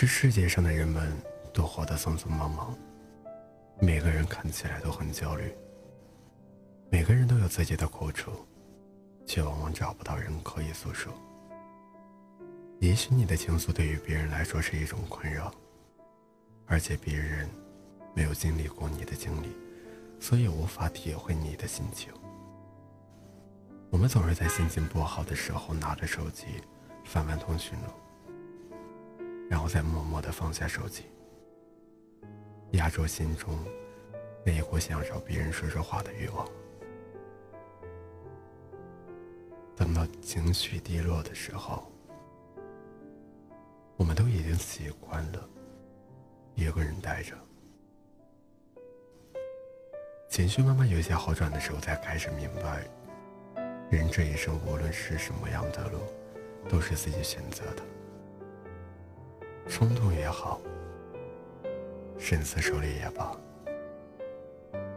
这世界上的人们都活得匆匆忙忙，每个人看起来都很焦虑，每个人都有自己的苦楚，却往往找不到人可以诉说。也许你的情愫对于别人来说是一种困扰，而且别人没有经历过你的经历，所以无法体会你的心情。我们总是在心情不好的时候拿着手机翻翻通讯录。然后再默默的放下手机，压住心中那一股想找别人说说话的欲望。等到情绪低落的时候，我们都已经习惯了一个人待着。情绪慢慢有一些好转的时候，才开始明白，人这一生无论是什么样的路，都是自己选择的。冲动也好，深思熟虑也罢，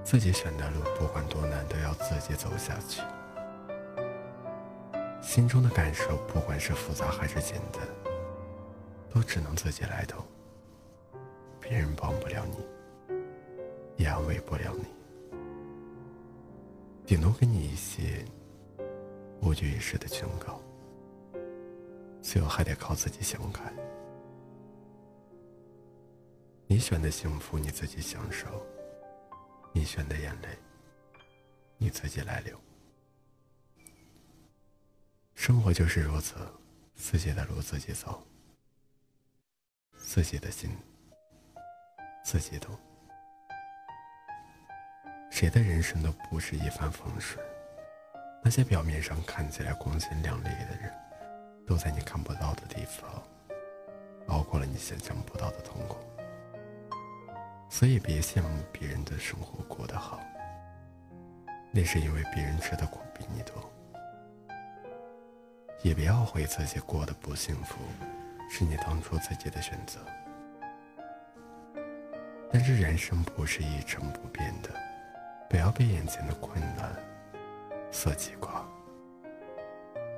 自己选的路不管多难，都要自己走下去。心中的感受，不管是复杂还是简单，都只能自己来懂。别人帮不了你，也安慰不了你，顶多给你一些无济于事的劝告，最后还得靠自己想开。你选的幸福你自己享受，你选的眼泪你自己来流。生活就是如此，自己的路自己走，自己的心自己懂。谁的人生都不是一帆风顺，那些表面上看起来光鲜亮丽的人，都在你看不到的地方，熬过了你想象不到的痛苦。所以别羡慕别人的生活过得好，那是因为别人吃的苦比你多；也别懊悔自己过得不幸福，是你当初自己的选择。但是人生不是一成不变的，不要被眼前的困难所击垮。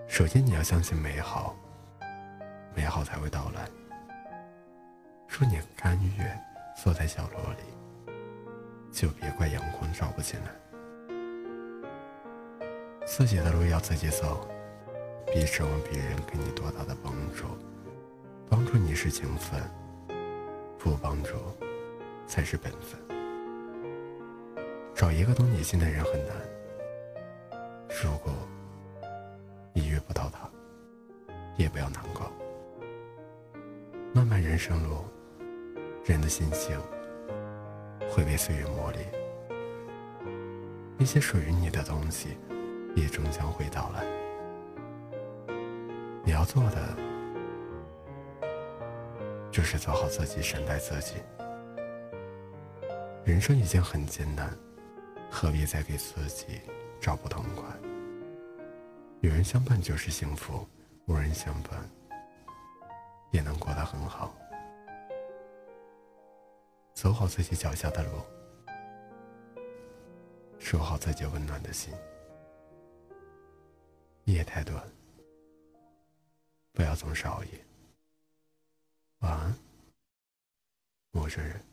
首先你要相信美好，美好才会到来。说你甘愿。坐在角落里，就别怪阳光照不进来。自己的路要自己走，别指望别人给你多大的帮助。帮助你是情分，不帮助才是本分。找一个懂你心的人很难，如果你遇不到他，也不要难过。漫漫人生路。人的心性会被岁月磨砺，那些属于你的东西也终将会到来。你要做的就是做好自己，善待自己。人生已经很艰难，何必再给自己找不痛快？有人相伴就是幸福，无人相伴也能过得很好。走好自己脚下的路，守好自己温暖的心。夜太短，不要总是熬夜。晚安，陌生人。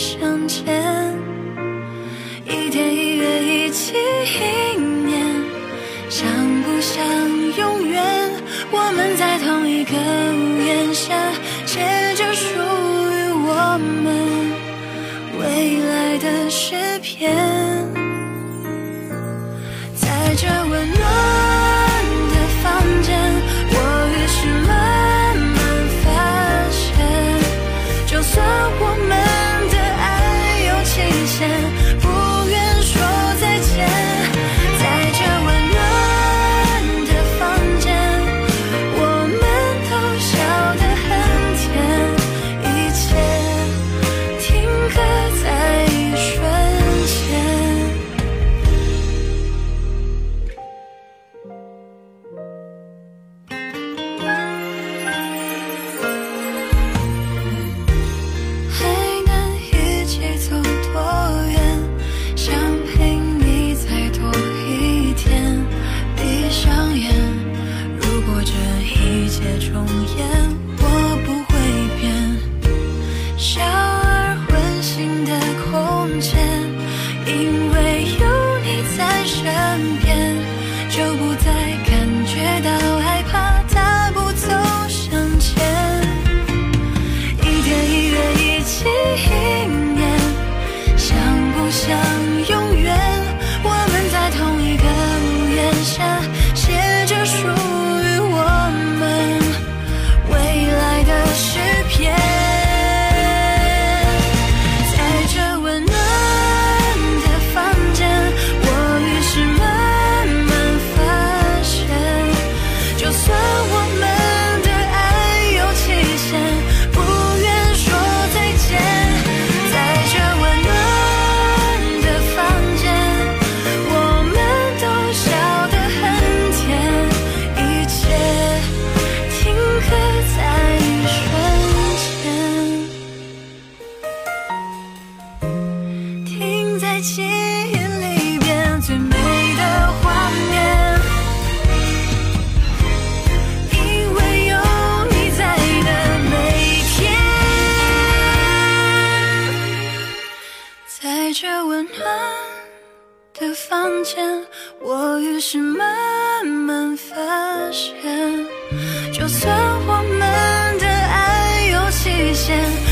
同一个屋檐下，写着属于我们未来的诗篇。就不再我于是慢慢发现，就算我们的爱有期限。